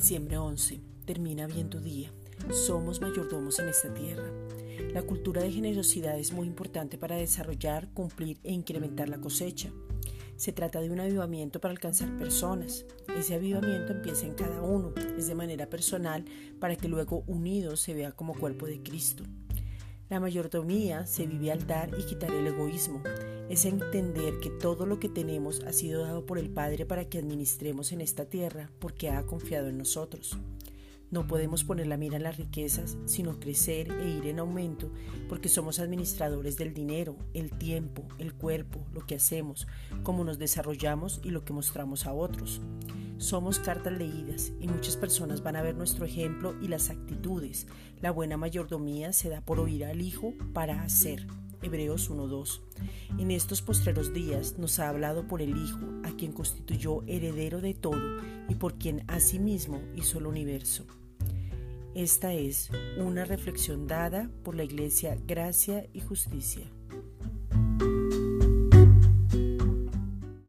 Diciembre 11. Termina bien tu día. Somos mayordomos en esta tierra. La cultura de generosidad es muy importante para desarrollar, cumplir e incrementar la cosecha. Se trata de un avivamiento para alcanzar personas. Ese avivamiento empieza en cada uno, es de manera personal para que luego unidos se vea como cuerpo de Cristo. La mayordomía se vive al dar y quitar el egoísmo. Es entender que todo lo que tenemos ha sido dado por el Padre para que administremos en esta tierra porque ha confiado en nosotros. No podemos poner la mira en las riquezas, sino crecer e ir en aumento, porque somos administradores del dinero, el tiempo, el cuerpo, lo que hacemos, cómo nos desarrollamos y lo que mostramos a otros. Somos cartas leídas y muchas personas van a ver nuestro ejemplo y las actitudes. La buena mayordomía se da por oír al Hijo para hacer. Hebreos 1.2. En estos postreros días nos ha hablado por el Hijo, a quien constituyó heredero de todo y por quien asimismo hizo el universo. Esta es una reflexión dada por la Iglesia Gracia y Justicia.